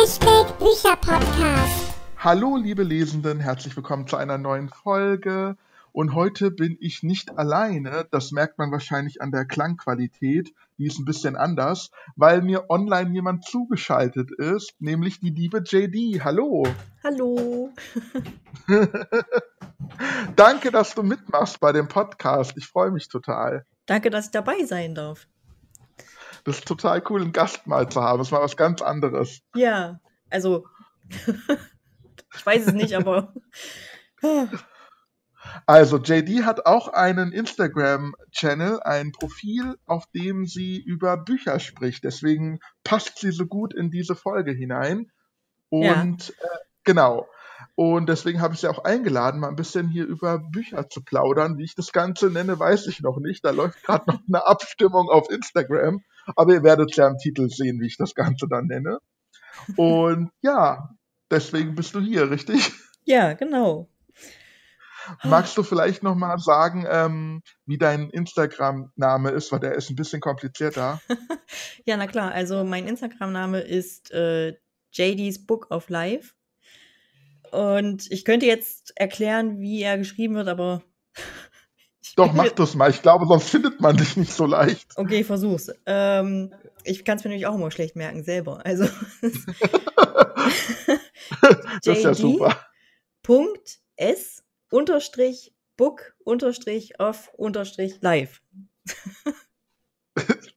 Hashtag Bücherpodcast. Hallo, liebe Lesenden, herzlich willkommen zu einer neuen Folge. Und heute bin ich nicht alleine, das merkt man wahrscheinlich an der Klangqualität, die ist ein bisschen anders, weil mir online jemand zugeschaltet ist, nämlich die liebe JD. Hallo. Hallo. Danke, dass du mitmachst bei dem Podcast. Ich freue mich total. Danke, dass ich dabei sein darf. Das ist total cool, einen Gast mal zu haben. Das ist mal was ganz anderes. Ja, also ich weiß es nicht, aber Also JD hat auch einen Instagram-Channel, ein Profil, auf dem sie über Bücher spricht. Deswegen passt sie so gut in diese Folge hinein. Und ja. äh, genau. Und deswegen habe ich sie auch eingeladen, mal ein bisschen hier über Bücher zu plaudern. Wie ich das Ganze nenne, weiß ich noch nicht. Da läuft gerade noch eine Abstimmung auf Instagram. Aber ihr werdet ja im Titel sehen, wie ich das Ganze dann nenne. Und ja, deswegen bist du hier, richtig? Ja, genau. Magst du vielleicht noch mal sagen, ähm, wie dein Instagram-Name ist, weil der ist ein bisschen komplizierter. ja, na klar. Also mein Instagram-Name ist äh, JD's Book of Life. Und ich könnte jetzt erklären, wie er geschrieben wird, aber. Doch, mach das mal. Ich glaube, sonst findet man dich nicht so leicht. Okay, versuch's. Ähm, ich kann es mir nämlich auch immer schlecht merken, selber. Also. das ist ja super. Punkt S unterstrich book unterstrich off unterstrich live.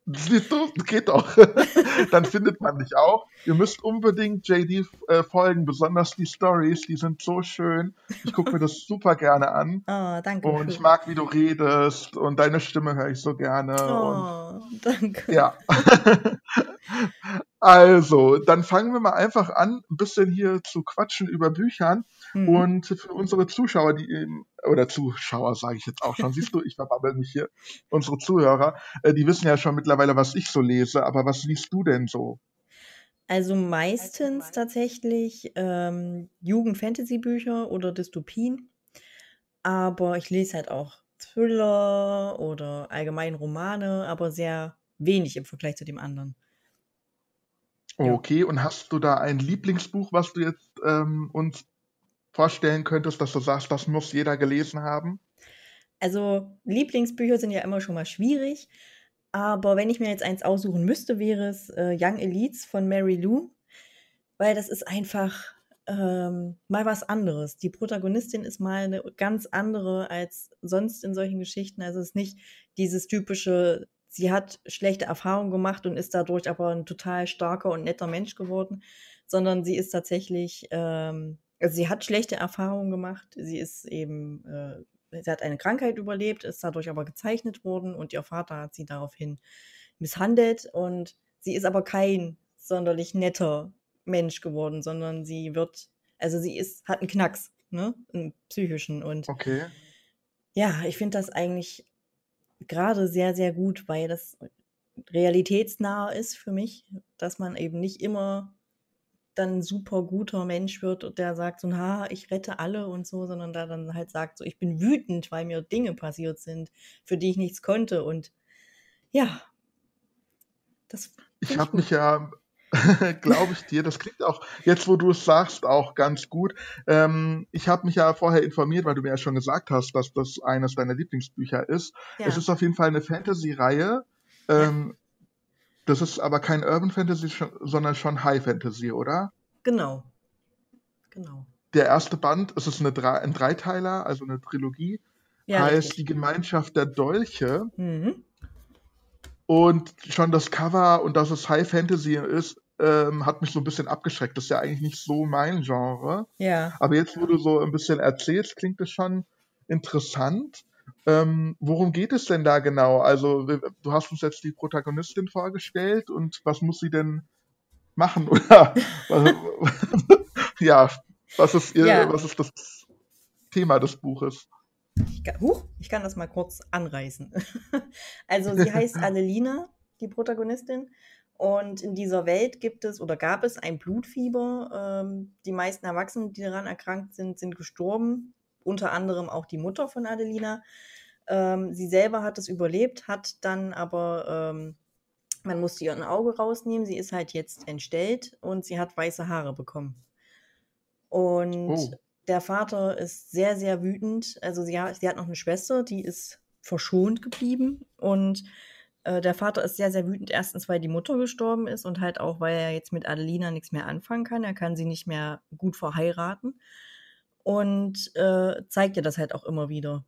Siehst du, geht doch. Dann findet man dich auch. Ihr müsst unbedingt JD äh, folgen, besonders die Stories, die sind so schön. Ich gucke mir das super gerne an. Oh, danke. Und ich mag, wie du redest und deine Stimme höre ich so gerne. Oh, und, danke. Ja. also, dann fangen wir mal einfach an, ein bisschen hier zu quatschen über Büchern. Mhm. Und für unsere Zuschauer, die eben, oder Zuschauer sage ich jetzt auch schon, siehst du, ich verbabbel mich hier, unsere Zuhörer, äh, die wissen ja schon mittlerweile, was ich so lese, aber was liest du denn so? Also meistens tatsächlich ähm, Jugend-Fantasy-Bücher oder Dystopien. Aber ich lese halt auch Thriller oder allgemein Romane, aber sehr wenig im Vergleich zu dem anderen. Okay, ja. und hast du da ein Lieblingsbuch, was du jetzt ähm, uns vorstellen könntest, dass du sagst, das muss jeder gelesen haben? Also Lieblingsbücher sind ja immer schon mal schwierig, aber wenn ich mir jetzt eins aussuchen müsste, wäre es äh, Young Elites von Mary Lou, weil das ist einfach ähm, mal was anderes. Die Protagonistin ist mal eine ganz andere als sonst in solchen Geschichten. Also es ist nicht dieses typische, sie hat schlechte Erfahrungen gemacht und ist dadurch aber ein total starker und netter Mensch geworden, sondern sie ist tatsächlich ähm, also sie hat schlechte Erfahrungen gemacht. Sie ist eben, äh, sie hat eine Krankheit überlebt, ist dadurch aber gezeichnet worden und ihr Vater hat sie daraufhin misshandelt und sie ist aber kein sonderlich netter Mensch geworden, sondern sie wird, also sie ist, hat einen Knacks, ne, einen psychischen und okay. ja, ich finde das eigentlich gerade sehr, sehr gut, weil das realitätsnah ist für mich, dass man eben nicht immer dann ein super guter Mensch wird und der sagt so, ha, ich rette alle und so, sondern da dann halt sagt so, ich bin wütend, weil mir Dinge passiert sind, für die ich nichts konnte und ja, das. Ich habe mich ja, glaube ich dir, das klingt auch, jetzt wo du es sagst, auch ganz gut. Ähm, ich habe mich ja vorher informiert, weil du mir ja schon gesagt hast, dass das eines deiner Lieblingsbücher ist. Ja. Es ist auf jeden Fall eine Fantasy-Reihe. Ähm, das ist aber kein Urban Fantasy, sondern schon High Fantasy, oder? Genau. Genau. Der erste Band, es ist eine ein Dreiteiler, also eine Trilogie, ja, heißt richtig. Die Gemeinschaft der Dolche. Mhm. Und schon das Cover und dass es High Fantasy ist, ähm, hat mich so ein bisschen abgeschreckt. Das ist ja eigentlich nicht so mein Genre. Ja. Aber jetzt, wo du so ein bisschen erzählst, klingt es schon interessant. Ähm, worum geht es denn da genau? Also, du hast uns jetzt die Protagonistin vorgestellt und was muss sie denn machen? Oder ja, was ist ihr, ja. was ist das Thema des Buches? Ich kann, huch, ich kann das mal kurz anreißen. also sie heißt Annelina, die Protagonistin. Und in dieser Welt gibt es oder gab es ein Blutfieber. Ähm, die meisten Erwachsenen, die daran erkrankt sind, sind gestorben unter anderem auch die Mutter von Adelina. Ähm, sie selber hat es überlebt, hat dann aber ähm, Man musste ihr ein Auge rausnehmen. Sie ist halt jetzt entstellt und sie hat weiße Haare bekommen. Und Oh. der Vater ist sehr, sehr wütend. Also sie, sie hat noch eine Schwester, die ist verschont geblieben. Und äh, der Vater ist sehr, sehr wütend. Erstens, weil die Mutter gestorben ist und halt auch, weil er jetzt mit Adelina nichts mehr anfangen kann. Er kann sie nicht mehr gut verheiraten. Und äh, zeigt ihr das halt auch immer wieder.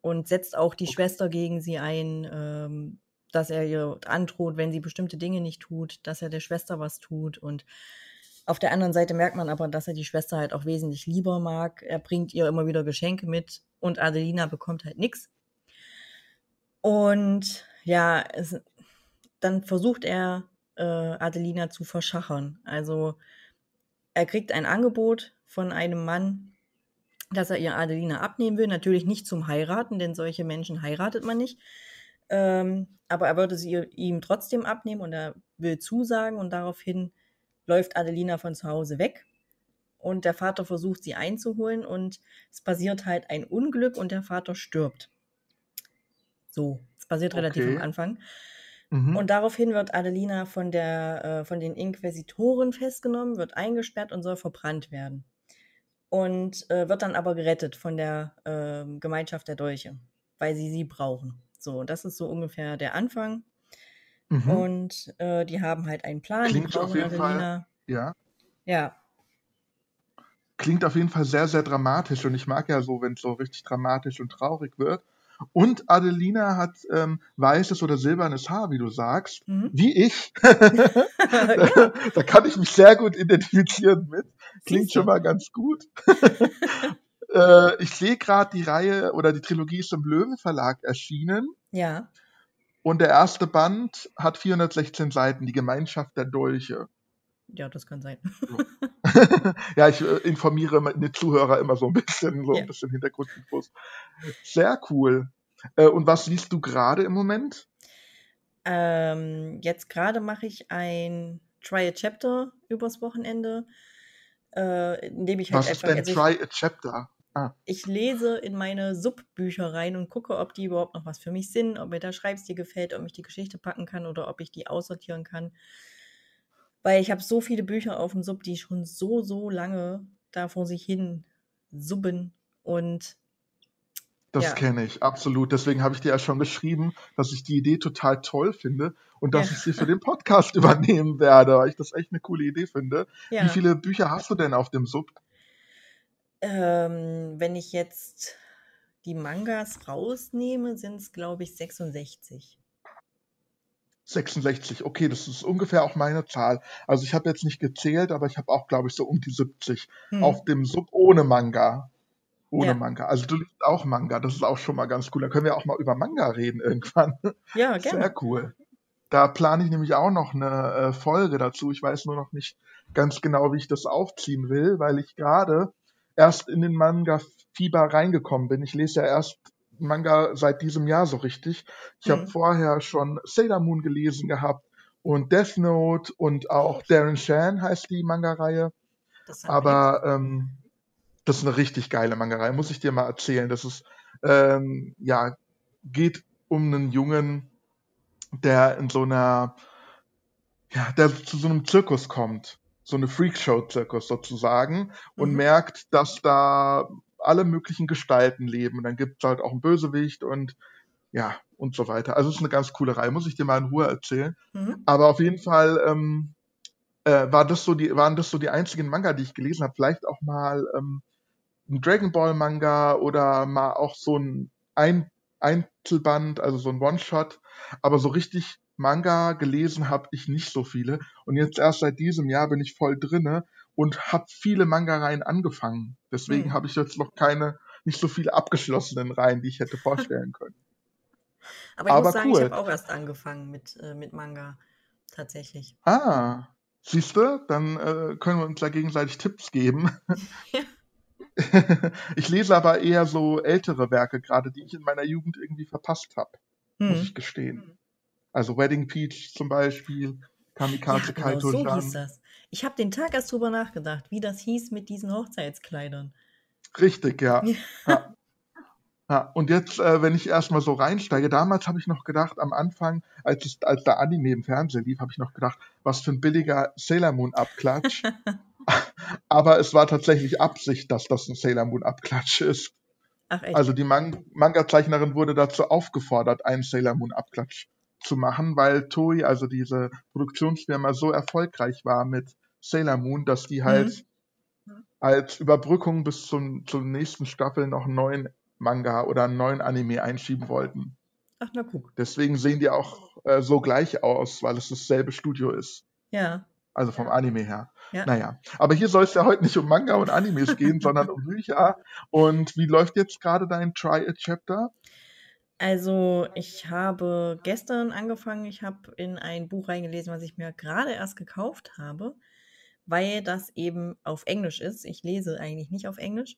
Und setzt auch die Okay. Schwester gegen sie ein, ähm, dass er ihr androht, wenn sie bestimmte Dinge nicht tut, dass er der Schwester was tut. Und auf der anderen Seite merkt man aber, dass er die Schwester halt auch wesentlich lieber mag. Er bringt ihr immer wieder Geschenke mit und Adelina bekommt halt nichts. Und ja, es, dann versucht er, äh, Adelina zu verschachern. Also er kriegt ein Angebot von einem Mann, dass er ihr Adelina abnehmen will. Natürlich nicht zum Heiraten, denn solche Menschen heiratet man nicht. Ähm, aber er würde sie ihm trotzdem abnehmen und er will zusagen und daraufhin läuft Adelina von zu Hause weg. Und der Vater versucht sie einzuholen und es passiert halt ein Unglück und der Vater stirbt. So, es passiert relativ Okay. am Anfang. Mhm. Und daraufhin wird Adelina von, der, äh, von den Inquisitoren festgenommen, wird eingesperrt und soll verbrannt werden. Und äh, wird dann aber gerettet von der ähm, Gemeinschaft der Dolche, weil sie sie brauchen. So, das ist so ungefähr der Anfang. Mhm. Und äh, die haben halt einen Plan. Klingt die auf brauchen jeden Fall- Adelina. ja. Ja, Klingt auf jeden Fall sehr, sehr dramatisch und ich mag ja so, wenn es so richtig dramatisch und traurig wird. Und Adelina hat ähm, weißes oder silbernes Haar, wie du sagst. Mhm. Wie ich. ja da kann ich mich sehr gut identifizieren mit. Klingt schon mal ganz gut. äh, ich sehe gerade die Reihe oder die Trilogie ist im Löwen Verlag erschienen. ja. Und der erste Band hat 416 Seiten, die Gemeinschaft der Dolche. Ja, das kann sein. ja, ich äh, informiere meine Zuhörer immer so ein bisschen, so Ja. ein bisschen Hintergrundinfos. Sehr cool. Äh, und was liest du gerade im Moment? Ähm, jetzt gerade mache ich ein Try a Chapter übers Wochenende, äh, in dem ich halt Was ist einfach, denn also ich, Try a Chapter? Ah, ich lese in meine Subbücher rein und gucke, ob die überhaupt noch was für mich sind, ob mir der Schreibstil gefällt, ob ich die Geschichte packen kann oder ob ich die aussortieren kann. Weil ich habe so viele Bücher auf dem Sub, die schon so, so lange da vor sich hin subben und das Ja. kenne ich, absolut. Deswegen habe ich dir ja schon geschrieben, dass ich die Idee total toll finde und dass Ja. ich sie für den Podcast übernehmen werde, weil ich das echt eine coole Idee finde. Wie viele Bücher hast du denn auf dem Sub? Ähm, wenn ich jetzt die Mangas rausnehme, sind es, glaube ich, 66. 66, okay, das ist ungefähr auch meine Zahl. Also ich habe jetzt nicht gezählt, aber ich habe auch, glaube ich, so um die 70 Hm. auf dem Sub ohne Manga. Ohne Ja. Manga. Also du liest auch Manga, das ist auch schon mal ganz cool. Da können wir auch mal über Manga reden irgendwann. Ja, gerne. Sehr cool. Da plane ich nämlich auch noch eine äh, Folge dazu. Ich weiß nur noch nicht ganz genau, wie ich das aufziehen will, weil ich gerade erst in den Manga-Fieber reingekommen bin. Ich lese ja erst Manga seit diesem Jahr so richtig. Ich habe Mhm. vorher schon Sailor Moon gelesen gehabt und Death Note und auch Darren Shan heißt die Manga-Reihe. Aber ähm, das ist eine richtig geile Manga-Reihe, muss ich dir mal erzählen. Das ist, ähm, ja, geht um einen Jungen, der in so einer, ja, der zu so einem Zirkus kommt. So eine Freakshow-Zirkus sozusagen und Mhm. merkt, dass da alle möglichen Gestalten leben. Und dann gibt's halt auch einen Bösewicht und ja, und so weiter. Also es ist eine ganz coole Reihe, muss ich dir mal in Ruhe erzählen. Mhm. Aber auf jeden Fall ähm, äh, war das so die, waren das so die einzigen Manga, die ich gelesen habe. Vielleicht auch mal ähm, ein Dragon Ball Manga oder mal auch so ein, ein Einzelband, also so ein One-Shot. Aber so richtig Manga gelesen habe ich nicht so viele. Und jetzt erst seit diesem Jahr bin ich voll drinne und habe viele Manga-Reihen angefangen. Deswegen Hm. habe ich jetzt noch keine, nicht so viele abgeschlossenen Reihen, die ich hätte vorstellen können. Aber ich Aber muss sagen, cool. ich habe auch erst angefangen mit, äh, mit Manga. Tatsächlich. Ah, siehst du, dann äh, können wir uns da gegenseitig Tipps geben. ich lese aber eher so ältere Werke gerade, die ich in meiner Jugend irgendwie verpasst habe, muss Hm. ich gestehen. Also Wedding Peach zum Beispiel, Kamikaze Ja, genau, Kaito so hieß das. Ich habe den Tag erst drüber nachgedacht, wie das hieß mit diesen Hochzeitskleidern. Richtig, ja. Ja. ja. Ja, und jetzt, äh, wenn ich erstmal so reinsteige, damals habe ich noch gedacht, am Anfang, als, es, als der Anime im Fernsehen lief, habe ich noch gedacht, was für ein billiger Sailor Moon Abklatsch. Aber es war tatsächlich Absicht, dass das ein Sailor Moon Abklatsch ist. Ach, echt? Also die Man Manga-Zeichnerin wurde dazu aufgefordert, einen Sailor Moon Abklatsch zu machen, weil Toei, also diese Produktionsfirma, so erfolgreich war mit Sailor Moon, dass die halt mhm. als Überbrückung bis zum, zur nächsten Staffel noch einen neuen Manga oder einen neuen Anime einschieben wollten. Ach, na guck. Deswegen sehen die auch äh, so gleich aus, weil es dasselbe Studio ist. Ja. Also vom Anime her. Ja. Naja, aber hier soll es ja heute nicht um Manga und Animes gehen, sondern um Bücher. Und wie läuft jetzt gerade dein Try a Chapter? Also, ich habe gestern angefangen, ich habe in ein Buch reingelesen, was ich mir gerade erst gekauft habe, weil das eben auf Englisch ist. Ich lese eigentlich nicht auf Englisch.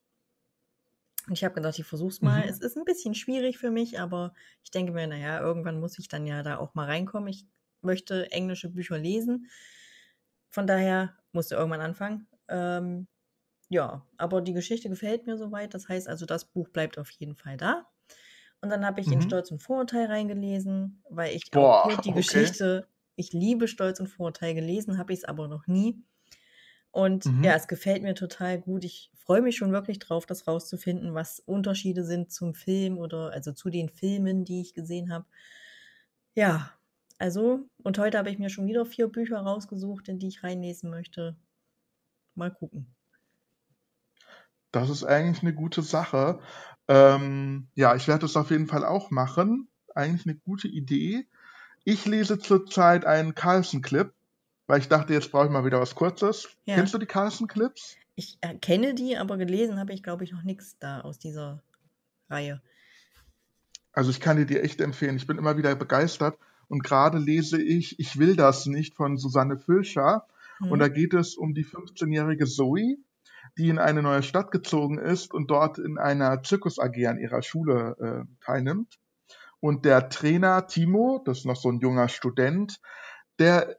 Und ich habe gedacht, ich versuche es mal. Mhm. Es ist ein bisschen schwierig für mich, aber ich denke mir, naja, irgendwann muss ich dann ja da auch mal reinkommen. Ich möchte englische Bücher lesen. Von daher musste irgendwann anfangen. Ähm, ja, aber die Geschichte gefällt mir soweit. Das heißt also, das Buch bleibt auf jeden Fall da. Und dann habe ich mhm. in Stolz und Vorurteil reingelesen, weil ich Boah, auch die okay. Geschichte, ich liebe Stolz und Vorurteil gelesen, habe ich es aber noch nie. Und mhm. ja, es gefällt mir total gut. Ich freue mich schon wirklich drauf, das rauszufinden, was Unterschiede sind zum Film oder also zu den Filmen, die ich gesehen habe. Ja, also, und heute habe ich mir schon wieder vier Bücher rausgesucht, in die ich reinlesen möchte. Mal gucken. Das ist eigentlich eine gute Sache. Ähm, ja, ich werde es auf jeden Fall auch machen. Eigentlich eine gute Idee. Ich lese zurzeit einen Carlson-Clip weil ich dachte, jetzt brauche ich mal wieder was Kurzes. Ja. Kennst du die Carlson-Clips? Ich äh, kenne die, aber gelesen habe ich, glaube ich, noch nichts da aus dieser Reihe. Also ich kann dir die echt empfehlen. Ich bin immer wieder begeistert. Und gerade lese ich Ich will das nicht von Susanne Filscher. Mhm. Und da geht es um die 15-jährige Zoe, die in eine neue Stadt gezogen ist und dort in einer Zirkus AG an ihrer Schule äh, teilnimmt. Und der Trainer Timo, das ist noch so ein junger Student, der,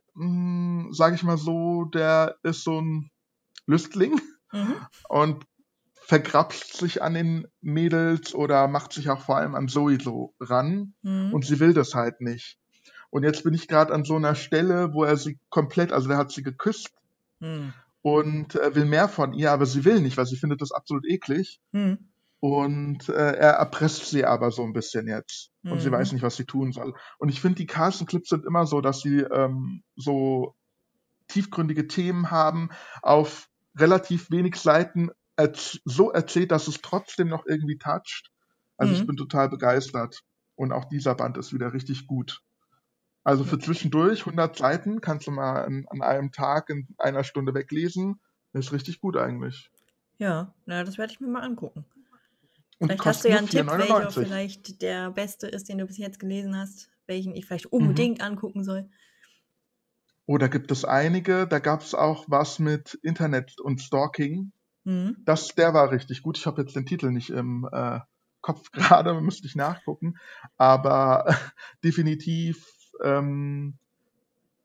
sage ich mal so, der ist so ein Lüstling mhm. und vergrapscht sich an den Mädels oder macht sich auch vor allem an Zoe so ran mhm. und sie will das halt nicht. Und jetzt bin ich gerade an so einer Stelle, wo er sie komplett, also der hat sie geküsst mhm. und äh, will mehr von ihr, aber sie will nicht, weil sie findet das absolut eklig. Mhm. Und äh, er erpresst sie aber so ein bisschen jetzt. Und mhm. sie weiß nicht, was sie tun soll. Und ich finde, die Carlson-Clips sind immer so, dass sie ähm, so tiefgründige Themen haben, auf relativ wenig Seiten erz so erzählt, dass es trotzdem noch irgendwie toucht. Also mhm. ich bin total begeistert. Und auch dieser Band ist wieder richtig gut. Also für zwischendurch 100 Seiten kannst du mal an, an einem Tag in einer Stunde weglesen. ist richtig gut eigentlich. Ja, na, das werde ich mir mal angucken. Und vielleicht hast du ja einen Tipp, welcher vielleicht der beste ist, den du bis jetzt gelesen hast, welchen ich vielleicht unbedingt mhm. angucken soll. Oh, da gibt es einige. Da gab es auch was mit Internet und Stalking. Mhm. Das, der war richtig gut. Ich habe jetzt den Titel nicht im äh, Kopf gerade, müsste ich nachgucken. Aber definitiv, ähm,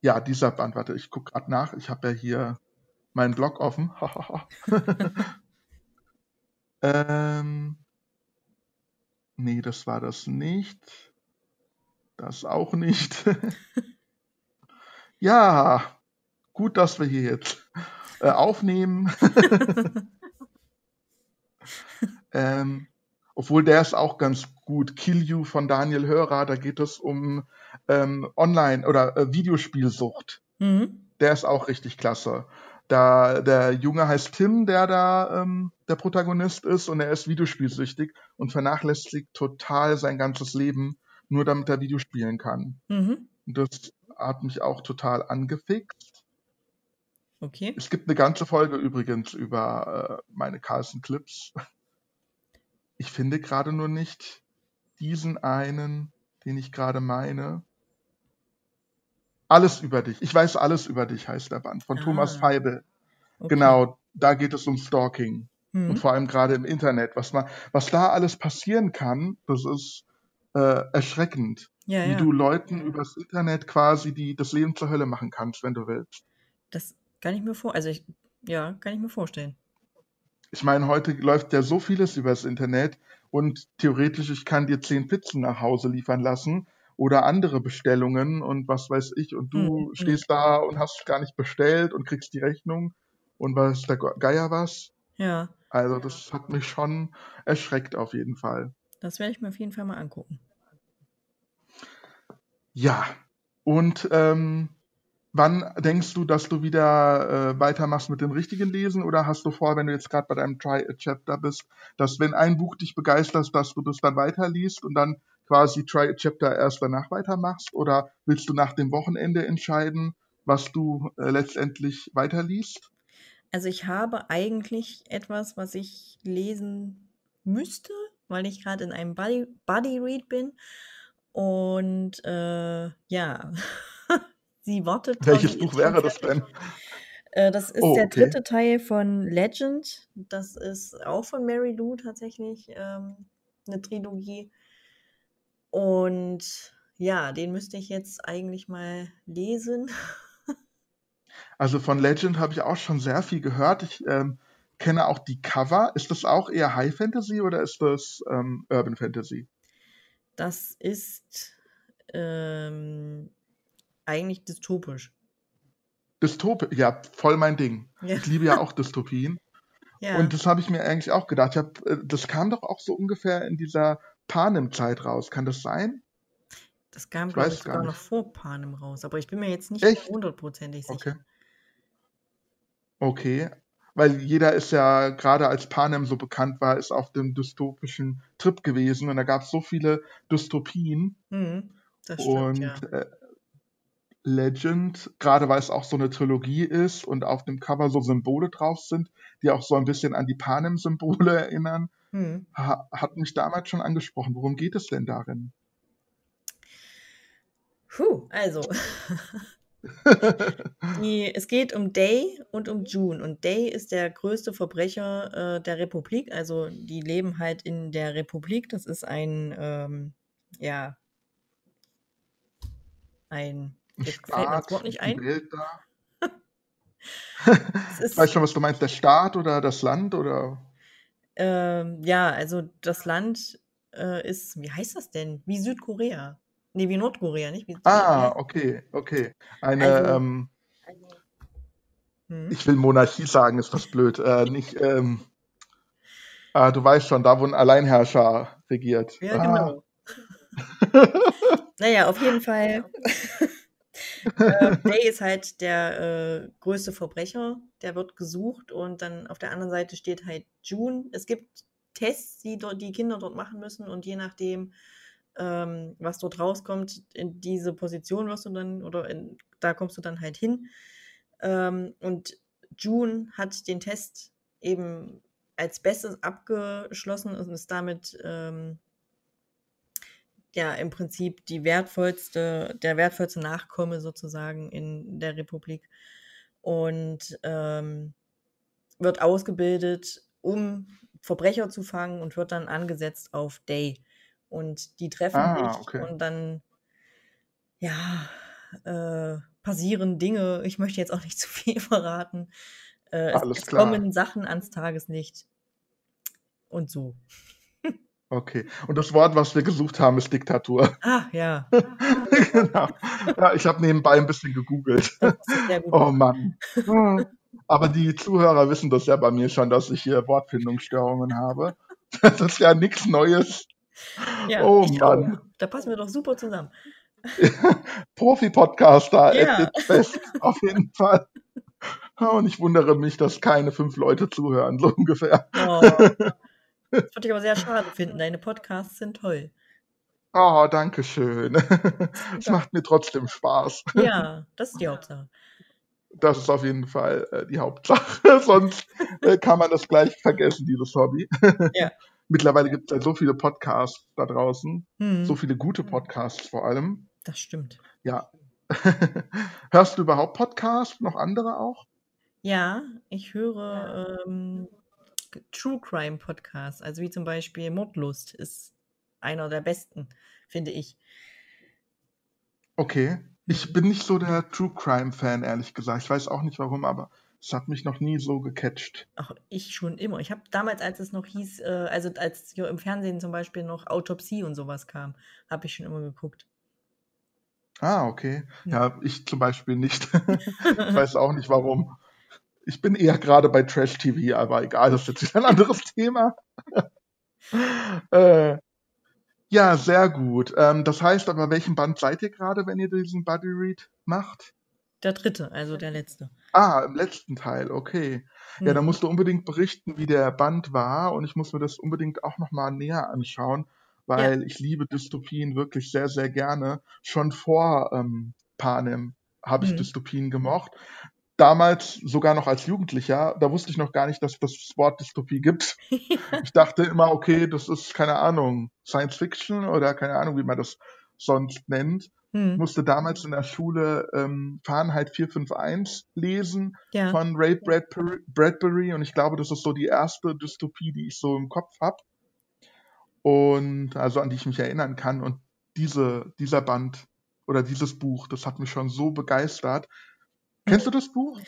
ja, dieser Band, warte, ich gucke gerade nach. Ich habe ja hier meinen Blog offen. ähm, Nee, das war das nicht. Das auch nicht. ja, gut, dass wir hier jetzt äh, aufnehmen. ähm, obwohl der ist auch ganz gut. Kill You von Daniel Hörer, da geht es um ähm, Online- oder äh, Videospielsucht. Mhm. Der ist auch richtig klasse. Da, der Junge heißt Tim, der da ähm, der Protagonist ist und er ist videospielsüchtig und vernachlässigt total sein ganzes Leben, nur damit er Videospielen kann. Mhm. Das hat mich auch total angefixt. Okay. Es gibt eine ganze Folge übrigens über äh, meine Carlson Clips. Ich finde gerade nur nicht diesen einen, den ich gerade meine. Alles über dich. Ich weiß alles über dich, heißt der Band, von ah. Thomas Feibel. Okay. Genau, da geht es um Stalking. Mhm. Und vor allem gerade im Internet. Was, man, was da alles passieren kann, das ist äh, erschreckend. Ja, wie ja. du Leuten übers Internet quasi die, das Leben zur Hölle machen kannst, wenn du willst. Das kann ich mir vor, also ich, ja, kann ich mir vorstellen. ich meine, heute läuft ja so vieles übers Internet und theoretisch, ich kann dir zehn Pizzen nach Hause liefern lassen oder andere Bestellungen und was weiß ich und du Mhm. stehst da und hast gar nicht bestellt und kriegst die Rechnung und weiß der Geier was. Ja, Also das hat mich schon erschreckt auf jeden Fall. das werde ich mir auf jeden Fall mal angucken. Ja, und ähm, wann denkst du, dass du wieder äh, weitermachst mit dem richtigen Lesen oder hast du vor, wenn du jetzt gerade bei deinem Try a Chapter bist, dass wenn ein Buch dich begeistert, dass du das dann weiterliest und dann quasi Try a Chapter erst danach weitermachst oder willst du nach dem Wochenende entscheiden, was du äh, letztendlich weiterliest? Also ich habe eigentlich etwas, was ich lesen müsste, weil ich gerade in einem Buddy, Buddy Read bin. Und äh, ja, sie wartet. Welches Buch wäre das denn? Äh, das ist Oh, der okay. dritte Teil von Legend. Das ist auch von Mary Lou tatsächlich ähm, eine Trilogie. Und ja, den müsste ich jetzt eigentlich mal lesen. Also von Legend habe ich auch schon sehr viel gehört. Ich ähm, kenne auch die Cover. Ist das auch eher High Fantasy oder ist das ähm, Urban Fantasy? Das ist ähm, eigentlich dystopisch. Dystopie, ja, voll mein Ding. Ja. Ich liebe ja auch Dystopien. Ja. Und das habe ich mir eigentlich auch gedacht. Hab, äh, das kam doch auch so ungefähr in dieser Panem-Zeit raus. Kann das sein? Das kam, Ich glaube ich, sogar noch vor Panem raus, aber ich bin mir jetzt nicht hundertprozentig sicher. Okay. Okay. Weil jeder ist ja, gerade als Panem so bekannt war, ist auf dem dystopischen Trip gewesen. Und da gab es so viele Dystopien. Mhm, das stimmt, Und ja. äh, Legend, gerade weil es auch so eine Trilogie ist und auf dem Cover so Symbole drauf sind, die auch so ein bisschen an die Panem-Symbole erinnern, Mhm. ha hat mich damals schon angesprochen. Worum geht es denn darin? Puh, also. Es geht um Day und um June. Und Day ist der größte Verbrecher äh, der Republik. Also die leben halt in der Republik. Das ist ein, ähm, ja, ein, jetzt fällt mir das Staat, Wort nicht ein. Welt da. Ich weiß schon, was du meinst. Der Staat oder das Land oder? Ähm, ja, also das Land äh, ist, wie heißt das denn? Wie Südkorea. Nee, wie Nordkorea, nicht? Wie, wie, Ah, okay, okay. Eine, also, ähm, hm, ich will Monarchie sagen, ist das blöd. Äh, nicht, ähm, ah, du weißt schon, da wo ein Alleinherrscher regiert. ja, Ah. genau. Naja, auf jeden Fall. äh, Day ist halt der äh, größte Verbrecher, der wird gesucht und dann auf der anderen Seite steht halt June. Es gibt Tests, die dort die Kinder dort machen müssen und je nachdem, ähm, was dort rauskommt, in diese Position wirst du dann oder in, da kommst du dann halt hin. Ähm, und June hat den Test eben als Bestes abgeschlossen und ist damit ähm, ja im Prinzip die wertvollste, der wertvollste Nachkomme sozusagen in der Republik und ähm, wird ausgebildet, um Verbrecher zu fangen und wird dann angesetzt auf Day. Und die treffen Ah, sich okay. und dann, ja, äh, passieren Dinge. Ich möchte jetzt auch nicht zu viel verraten. Äh, es, Alles es klar. kommen Sachen ans Tageslicht. Und so. Okay. Und das Wort, was wir gesucht haben, ist Diktatur. Ah, ja. genau. Ja, ich habe nebenbei ein bisschen gegoogelt. Oh Mann. Aber die Zuhörer wissen das ja bei mir schon, dass ich hier Wortfindungsstörungen habe. Das ist ja nichts Neues. Ja, Oh ich auch. Mann. Da passen wir doch super zusammen. Profi-Podcaster Ja. at its best, auf jeden Fall. Und ich wundere mich, dass keine fünf Leute zuhören, so ungefähr. Oh, das würde ich aber sehr schade finden. Deine Podcasts sind toll. Oh, danke schön. Es macht mir trotzdem Spaß. Ja, das ist die Hauptsache. Das ist auf jeden Fall äh, die Hauptsache. Sonst äh, kann man das gleich vergessen, dieses Hobby. Ja. Mittlerweile gibt es ja so viele Podcasts da draußen. Hm, So viele gute Podcasts vor allem. das stimmt. Ja. Hörst du überhaupt Podcasts? Noch andere auch? Ja, ich höre ähm, True Crime Podcasts, also wie zum Beispiel Mordlust ist einer der besten, finde ich. Okay. Ich bin nicht so der True Crime Fan, ehrlich gesagt. Ich weiß auch nicht warum, aber Das hat mich noch nie so gecatcht. Ach, ich schon immer. Ich habe damals, als es noch hieß, äh, also als hier im Fernsehen zum Beispiel noch Autopsie und sowas kam, habe ich schon immer geguckt. Ah, okay. Ja, ich zum Beispiel nicht. ich weiß auch nicht warum. Ich bin eher gerade bei Trash TV, aber egal, das ist jetzt wieder ein anderes Thema. äh, ja, sehr gut. Ähm, das heißt aber, welchem Band seid ihr gerade, wenn ihr diesen Buddy Read macht? Der dritte, also der letzte. Ah, im letzten Teil, okay. Ja, Hm. dann musst du unbedingt berichten, wie der Band war und ich muss mir das unbedingt auch nochmal näher anschauen, Ja. weil ich liebe Dystopien wirklich sehr, sehr gerne. Schon vor ähm, Panem habe ich Hm. Dystopien gemocht. Damals sogar noch als Jugendlicher, da wusste ich noch gar nicht, dass es das Wort Dystopie gibt. Ich dachte immer, okay, das ist keine Ahnung, Science Fiction oder keine Ahnung, wie man das sonst nennt. Ich Hm. musste damals in der Schule ähm, Fahrenheit 451 lesen Ja. von Ray Bradbury, Bradbury und ich glaube, das ist so die erste Dystopie, die ich so im Kopf habe und also an die ich mich erinnern kann und diese dieser Band oder dieses Buch, das hat mich schon so begeistert. Kennst du das Buch?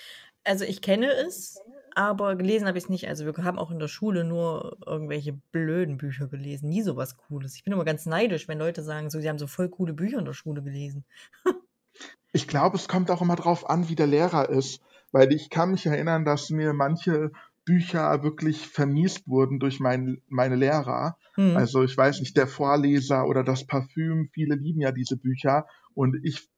Also ich kenne es, aber gelesen habe ich es nicht. Also wir haben auch in der Schule nur irgendwelche blöden Bücher gelesen. Nie sowas Cooles. Ich bin immer ganz neidisch, wenn Leute sagen, so, sie haben so voll coole Bücher in der Schule gelesen. Ich glaube, es kommt auch immer drauf an, wie der Lehrer ist, weil ich kann mich erinnern, dass mir manche Bücher wirklich vermiest wurden durch mein, meine Lehrer. Hm. Also ich weiß nicht, der Vorleser oder das Parfüm, viele lieben ja diese Bücher und ich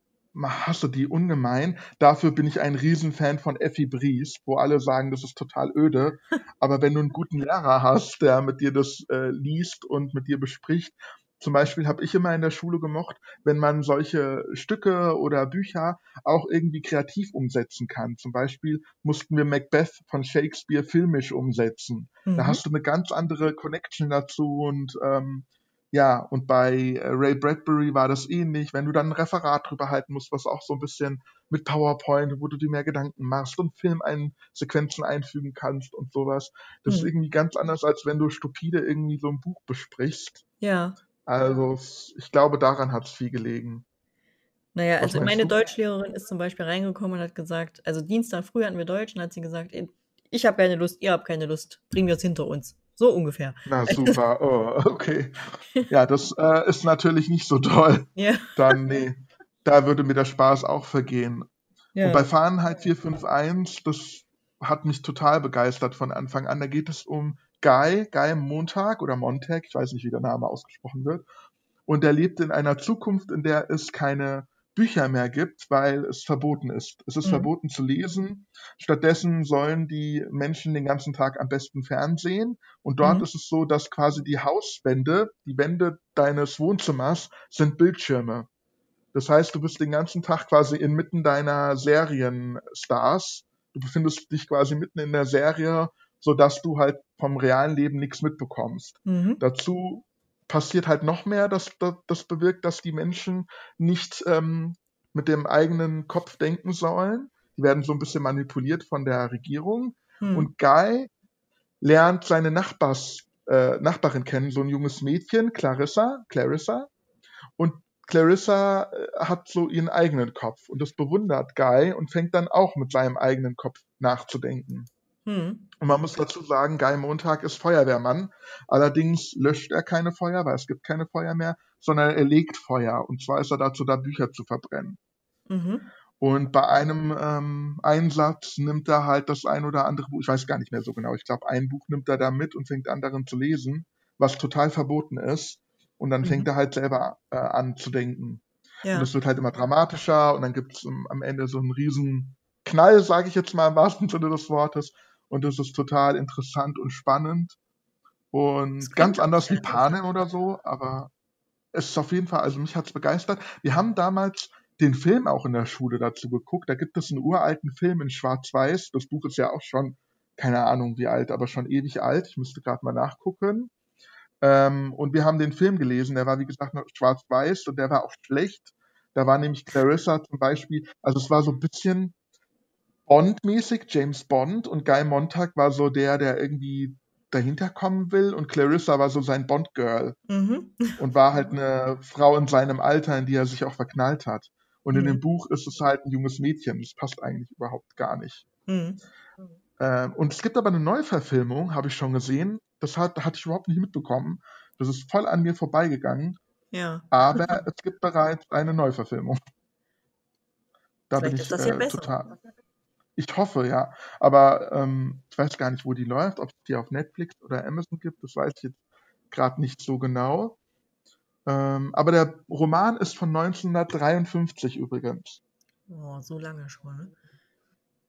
hasse die ungemein. Dafür bin ich ein Riesenfan von Effi Bries, wo alle sagen, das ist total öde. Aber wenn du einen guten Lehrer hast, der mit dir das äh, liest und mit dir bespricht, zum Beispiel habe ich immer in der Schule gemocht, wenn man solche Stücke oder Bücher auch irgendwie kreativ umsetzen kann. Zum Beispiel mussten wir Macbeth von Shakespeare filmisch umsetzen. Da Mhm. hast du eine ganz andere Connection dazu und ähm, ja, und bei äh, Ray Bradbury war das ähnlich, wenn du dann ein Referat drüber halten musst, was auch so ein bisschen mit PowerPoint, wo du dir mehr Gedanken machst und Filmsequenzen einfügen kannst und sowas. Das ist Hm. irgendwie ganz anders, als wenn du stupide irgendwie so ein Buch besprichst. Ja. Also ich glaube, daran hat es viel gelegen. Naja, Was also meine du? Deutschlehrerin ist zum Beispiel reingekommen und hat gesagt, also Dienstag früh hatten wir Deutsch und hat sie gesagt, "Ey, ich habe keine Lust, ihr habt keine Lust, bringen wir es hinter uns. So ungefähr. Na super, oh, okay. Ja, das äh, ist natürlich nicht so toll. Ja. Dann, nee, da würde mir der Spaß auch vergehen. Und bei Ja. Fahrenheit 451, das hat mich total begeistert von Anfang an. Da geht es um Guy, Guy Montag oder Montag, ich weiß nicht, wie der Name ausgesprochen wird. Und er lebt in einer Zukunft, in der es keine Bücher mehr gibt, weil es verboten ist. Es ist Mhm. verboten zu lesen. Stattdessen sollen die Menschen den ganzen Tag am besten Fernsehen. Und dort Mhm. ist es so, dass quasi die Hauswände, die Wände deines Wohnzimmers sind Bildschirme. Das heißt, du bist den ganzen Tag quasi inmitten deiner Serienstars. Du befindest dich quasi mitten in der Serie, sodass du halt vom realen Leben nichts mitbekommst. Mhm. Dazu passiert halt noch mehr, dass das, das bewirkt, dass die Menschen nicht ähm, mit dem eigenen Kopf denken sollen. Die werden so ein bisschen manipuliert von der Regierung. Hm. Und Guy lernt seine Nachbars, äh, Nachbarin kennen, so ein junges Mädchen, Clarissa, Clarissa. Und Clarissa äh, hat so ihren eigenen Kopf und das bewundert Guy und fängt dann auch mit seinem eigenen Kopf nachzudenken. Hm. Und man muss dazu sagen, Guy Montag ist Feuerwehrmann. Allerdings löscht er keine Feuer, weil es gibt keine Feuer mehr, sondern er legt Feuer. Und zwar ist er dazu da, Bücher zu verbrennen. Mhm. Und bei einem ähm, Einsatz nimmt er halt das ein oder andere Buch, ich weiß gar nicht mehr so genau, ich glaube, ein Buch nimmt er da mit und fängt an darin zu lesen, was total verboten ist. Und dann fängt Mhm. er halt selber äh, an zu denken. Und Ja. es wird halt immer dramatischer und dann gibt es am Ende so einen riesen Knall, sage ich jetzt mal im wahrsten Sinne des Wortes. Und das ist total interessant und spannend. Und ganz anders wie. Panem oder so, aber es ist auf jeden Fall, also mich hat's begeistert. Wir haben damals den Film auch in der Schule dazu geguckt. Da gibt es einen uralten Film in Schwarz-Weiß. Das Buch ist ja auch schon, keine Ahnung wie alt, aber schon ewig alt. Ich müsste gerade mal nachgucken. Ähm, und wir haben den Film gelesen. Der war, wie gesagt, schwarz-weiß und der war auch schlecht. Da war nämlich Clarissa zum Beispiel, also es war so ein bisschen Bond-mäßig, James Bond und Guy Montag war so der, der irgendwie dahinter kommen will und Clarissa war so sein Bond-Girl Mhm. und war halt eine Frau in seinem Alter, in die er sich auch verknallt hat. Und in dem Buch ist es halt ein junges Mädchen. Das passt eigentlich überhaupt gar nicht. Mhm. Ähm, und es gibt aber eine Neuverfilmung, habe ich schon gesehen. Das hat, hatte ich überhaupt nicht mitbekommen. Das ist voll an mir vorbeigegangen. Ja. Aber es gibt bereits eine Neuverfilmung. Da Vielleicht bin ist ich das ja äh, besser. total. Ich hoffe, ja. Aber ähm, ich weiß gar nicht, wo die läuft, ob es die auf Netflix oder Amazon gibt. Das weiß ich jetzt gerade nicht so genau. Ähm, aber der Roman ist von 1953 übrigens. Oh, so lange schon, ne?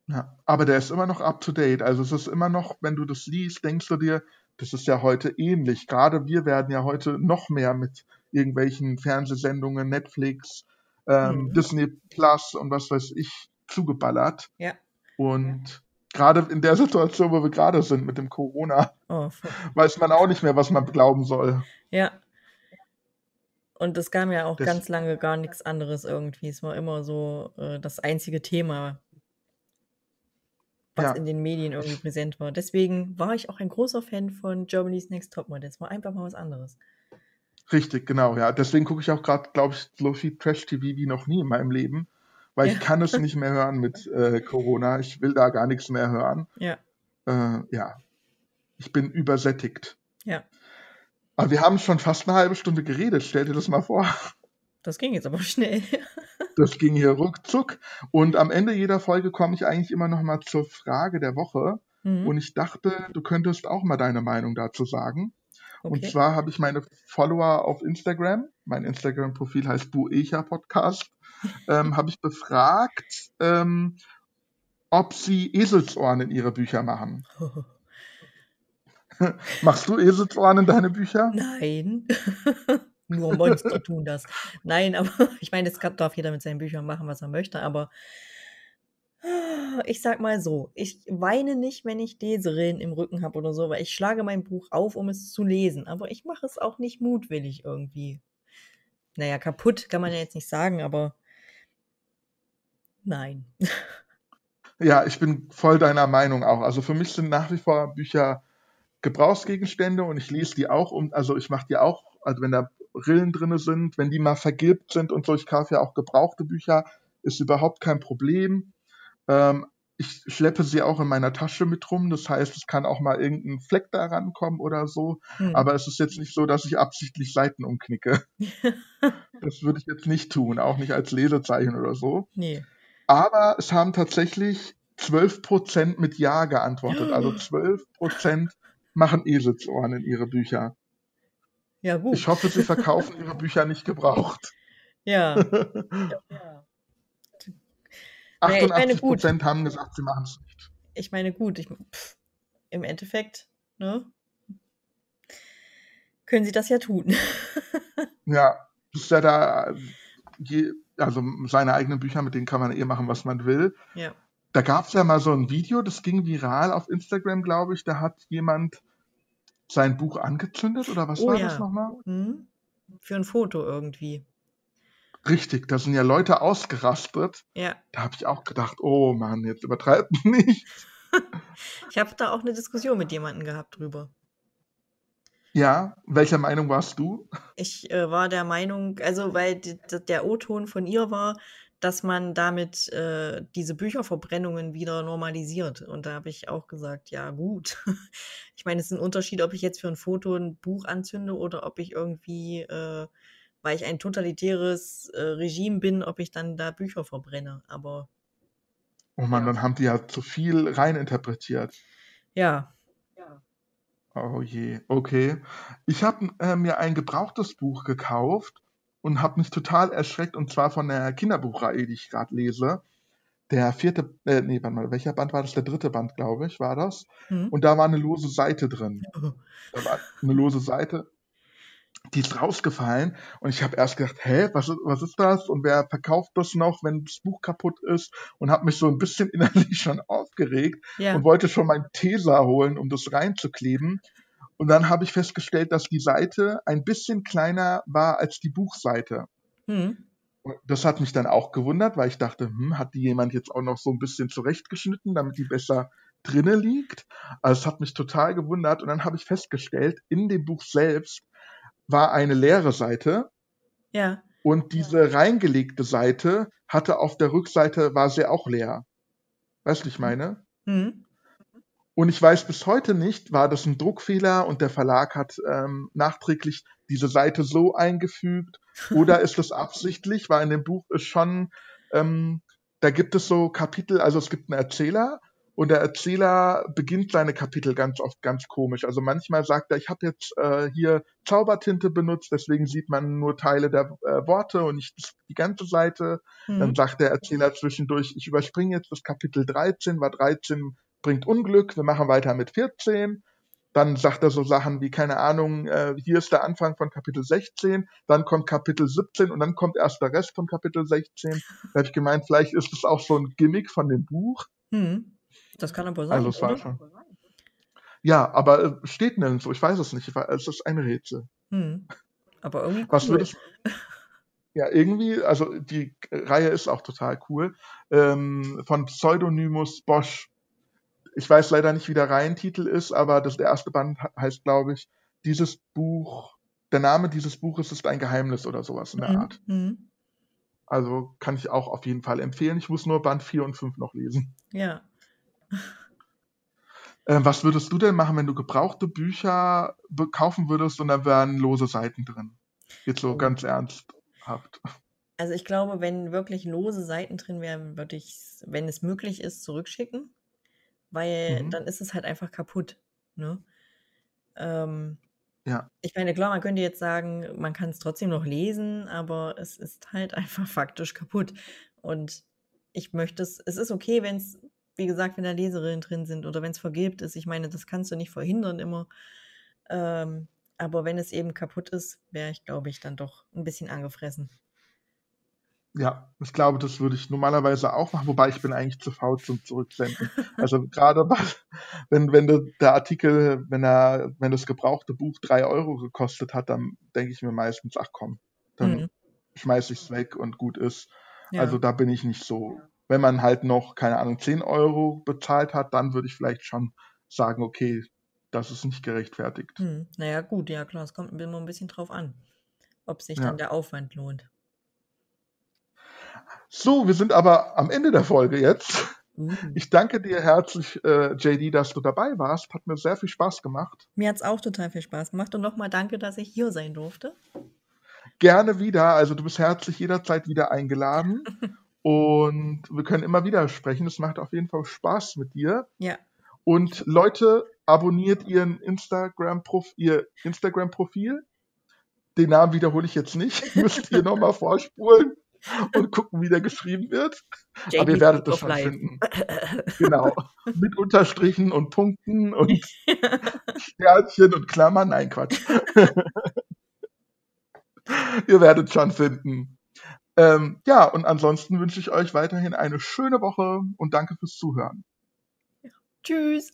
Ja, aber der ist immer noch up to date. Also es ist immer noch, wenn du das liest, denkst du dir, das ist ja heute ähnlich. Gerade wir werden ja heute noch mehr mit irgendwelchen Fernsehsendungen, Netflix, ähm, Mhm. Disney Plus und was weiß ich zugeballert. Ja. Und gerade in der Situation, wo wir gerade sind mit dem Corona, Oh, weiß man auch nicht mehr, was man glauben soll. ja. Und es kam ja auch Das- ganz lange gar nichts anderes irgendwie. Es war immer so äh, das einzige Thema, was Ja. in den Medien irgendwie präsent war. Deswegen war ich auch ein großer Fan von Germany's Next Topmodel. Es war einfach mal was anderes. Richtig, genau, ja. Deswegen gucke ich auch gerade, glaube ich, so viel Trash-TV wie noch nie in meinem Leben. Weil Ja. ich kann es nicht mehr hören mit äh, Corona. Ich will da gar nichts mehr hören. Ja, Äh, ja. Ich bin übersättigt. ja. Aber wir haben schon fast eine halbe Stunde geredet. Stell dir das mal vor. Das ging jetzt aber schnell. Das ging hier ruckzuck. Und am Ende jeder Folge komme ich eigentlich immer noch mal zur Frage der Woche. Mhm. Und ich dachte, du könntest auch mal deine Meinung dazu sagen. Und Okay. zwar habe ich meine Follower auf Instagram, mein Instagram-Profil heißt Buecha Podcast, ähm, habe ich befragt, ähm, ob sie Eselsohren in ihre Bücher machen. Machst du Eselsohren in deine Bücher? Nein. Nur Monster tun das. Nein, aber ich meine, kann- darf jeder mit seinen Büchern machen, was er möchte, aber ich sag mal so, ich weine nicht, wenn ich Leserillen im Rücken habe oder so, weil ich schlage mein Buch auf, um es zu lesen, aber ich mache es auch nicht mutwillig irgendwie. Naja, kaputt kann man ja jetzt nicht sagen, aber nein. Ja, ich bin voll deiner Meinung auch. Also für mich sind nach wie vor Bücher Gebrauchsgegenstände und ich lese die auch um, also ich mache die auch, also wenn da Rillen drinne sind, wenn die mal vergilbt sind und so, ich kaufe ja auch gebrauchte Bücher, ist überhaupt kein Problem. Ähm, ich schleppe sie auch in meiner Tasche mit rum, das heißt, es kann auch mal irgendein Fleck da rankommen oder so, Hm. aber es ist jetzt nicht so, dass ich absichtlich Seiten umknicke. Das würde ich jetzt nicht tun, auch nicht als Lesezeichen oder so. nee. Aber es haben tatsächlich 12% mit Ja geantwortet. Also 12% machen Eselsohren in ihre Bücher. Ja, gut. Ich hoffe, sie verkaufen ihre Bücher nicht gebraucht. ja. ja. Naja, ich meine, 88% haben gesagt, sie machen es nicht. Ich meine, gut, ich, pff, im Endeffekt, ne? Können sie das ja tun. Ja, das ist ja da, je, also seine eigenen Bücher, mit denen kann man eh machen, was man will. ja. Da gab es ja mal so ein Video, das ging viral auf Instagram, glaube ich. Da hat jemand sein Buch angezündet oder was Oh war ja. das nochmal? Hm? Für ein Foto irgendwie. Richtig, da sind ja Leute ausgerastet. Ja. Da habe ich auch gedacht, oh Mann, jetzt übertreibt nicht. Ich habe da auch eine Diskussion mit jemandem gehabt drüber. Ja, welcher Meinung warst du? Ich äh, war der Meinung, also weil die, der O-Ton von ihr war, dass man damit äh, diese Bücherverbrennungen wieder normalisiert. Und da habe ich auch gesagt, ja gut. Ich meine, es ist ein Unterschied, ob ich jetzt für ein Foto ein Buch anzünde oder ob ich irgendwie, äh, weil ich ein totalitäres äh, Regime bin, ob ich dann da Bücher verbrenne. Aber Oh Mann, Ja. dann haben die ja zu viel reininterpretiert. ja, Oh je, okay. Ich habe äh, mir ein gebrauchtes Buch gekauft und habe mich total erschreckt, und zwar von der Kinderbuchreihe, die ich gerade lese. Der vierte, äh, nee, warte mal, welcher Band war das? Der dritte Band, glaube ich, war das. hm? Und da war eine lose Seite drin. Da war eine lose Seite, die ist rausgefallen und ich habe erst gedacht, hä, was ist, was ist das und wer verkauft das noch, wenn das Buch kaputt ist und habe mich so ein bisschen innerlich schon aufgeregt ja, und wollte schon meinen Tesa holen, um das reinzukleben. Und dann habe ich festgestellt, dass die Seite ein bisschen kleiner war als die Buchseite. hm? Das hat mich dann auch gewundert, weil ich dachte, hm, hat die jemand jetzt auch noch so ein bisschen zurechtgeschnitten, damit die besser drinne liegt? Also es hat mich total gewundert und dann habe ich festgestellt, in dem Buch selbst war eine leere Seite ja, Und diese reingelegte Seite hatte auf der Rückseite, war sie auch leer. Weißt du, wie ich meine? Mhm. Und ich weiß bis heute nicht, war das ein Druckfehler und der Verlag hat ähm, nachträglich diese Seite so eingefügt oder ist das absichtlich, weil in dem Buch ist schon, ähm, da gibt es so Kapitel, also es gibt einen Erzähler und der Erzähler beginnt seine Kapitel ganz oft ganz komisch. Also manchmal sagt er, ich habe jetzt äh, hier Zaubertinte benutzt, deswegen sieht man nur Teile der äh, Worte und nicht die ganze Seite. Mhm. Dann sagt der Erzähler zwischendurch, ich überspringe jetzt das Kapitel 13, weil 13 bringt Unglück, wir machen weiter mit 14. Dann sagt er so Sachen wie, keine Ahnung, äh, hier ist der Anfang von Kapitel 16, dann kommt Kapitel 17 und dann kommt erst der Rest von Kapitel 16. Da habe ich gemeint, vielleicht ist es auch so ein Gimmick von dem Buch. Mhm. Das kann aber sein. Also es war oder? schon. Ja, aber äh, steht nirgendwo, ich weiß es nicht, es ist ein Rätsel. Mhm. Aber irgendwie cool. Was würdest Ja, irgendwie, also die Reihe ist auch total cool. Ähm, von Pseudonymus Bosch. Ich weiß leider nicht, wie der Reihentitel ist, aber das der erste Band he- heißt, glaube ich, dieses Buch, der Name dieses Buches ist ein Geheimnis oder sowas in der Mhm. Art. Mhm. Also kann ich auch auf jeden Fall empfehlen. Ich muss nur Band 4 und 5 noch lesen. Ja. Ähm, was würdest du denn machen, wenn du gebrauchte Bücher kaufen würdest und da wären lose Seiten drin? Jetzt so Oh. ganz ernsthaft. Also ich glaube, wenn wirklich lose Seiten drin wären, würde ich es, wenn es möglich ist, zurückschicken, weil Mhm. dann ist es halt einfach kaputt. Ne? Ähm, Ja. ich meine, klar, man könnte jetzt sagen, man kann es trotzdem noch lesen, aber es ist halt einfach faktisch kaputt. Und ich möchte es, es ist okay, wenn es, wie gesagt, wenn da Leserillen drin sind oder wenn es vergilbt ist. Ich meine, das kannst du nicht verhindern immer. Ähm, aber wenn es eben kaputt ist, wäre ich, glaube ich, dann doch ein bisschen angefressen. Ja, ich glaube, das würde ich normalerweise auch machen, wobei ich bin eigentlich zu faul zum Zurücksenden. Also gerade wenn, wenn der Artikel, wenn er, wenn das gebrauchte Buch drei Euro gekostet hat, dann denke ich mir meistens, ach komm, dann Mhm. schmeiß ich's weg und gut ist. Ja. Also da bin ich nicht so. Wenn man halt noch, keine Ahnung, 10 Euro bezahlt hat, dann würde ich vielleicht schon sagen, okay, das ist nicht gerechtfertigt. Hm, naja, gut, ja klar, es kommt immer ein bisschen drauf an, ob sich Ja. dann der Aufwand lohnt. So, wir sind aber am Ende der Folge jetzt. Uh. Ich danke dir herzlich, äh, JD, dass du dabei warst. Hat mir sehr viel Spaß gemacht. Mir hat es auch total viel Spaß gemacht und nochmal danke, dass ich hier sein durfte. Gerne wieder. Also du bist herzlich jederzeit wieder eingeladen. Und wir können immer wieder sprechen. Es macht auf jeden Fall Spaß mit dir. Ja, Und Leute, abonniert ihren Instagram ihr Instagram-Profil. Den Namen wiederhole ich jetzt nicht. Müsst ihr nochmal vorspulen und gucken, wie der geschrieben wird. Aber ihr werdet das schon Life. finden. Genau. Mit Unterstrichen und Punkten und Sternchen und Klammern. Nein, Quatsch. ihr werdet schon finden. Ähm, ja, und ansonsten wünsche ich euch weiterhin eine schöne Woche und danke fürs Zuhören. Tschüss.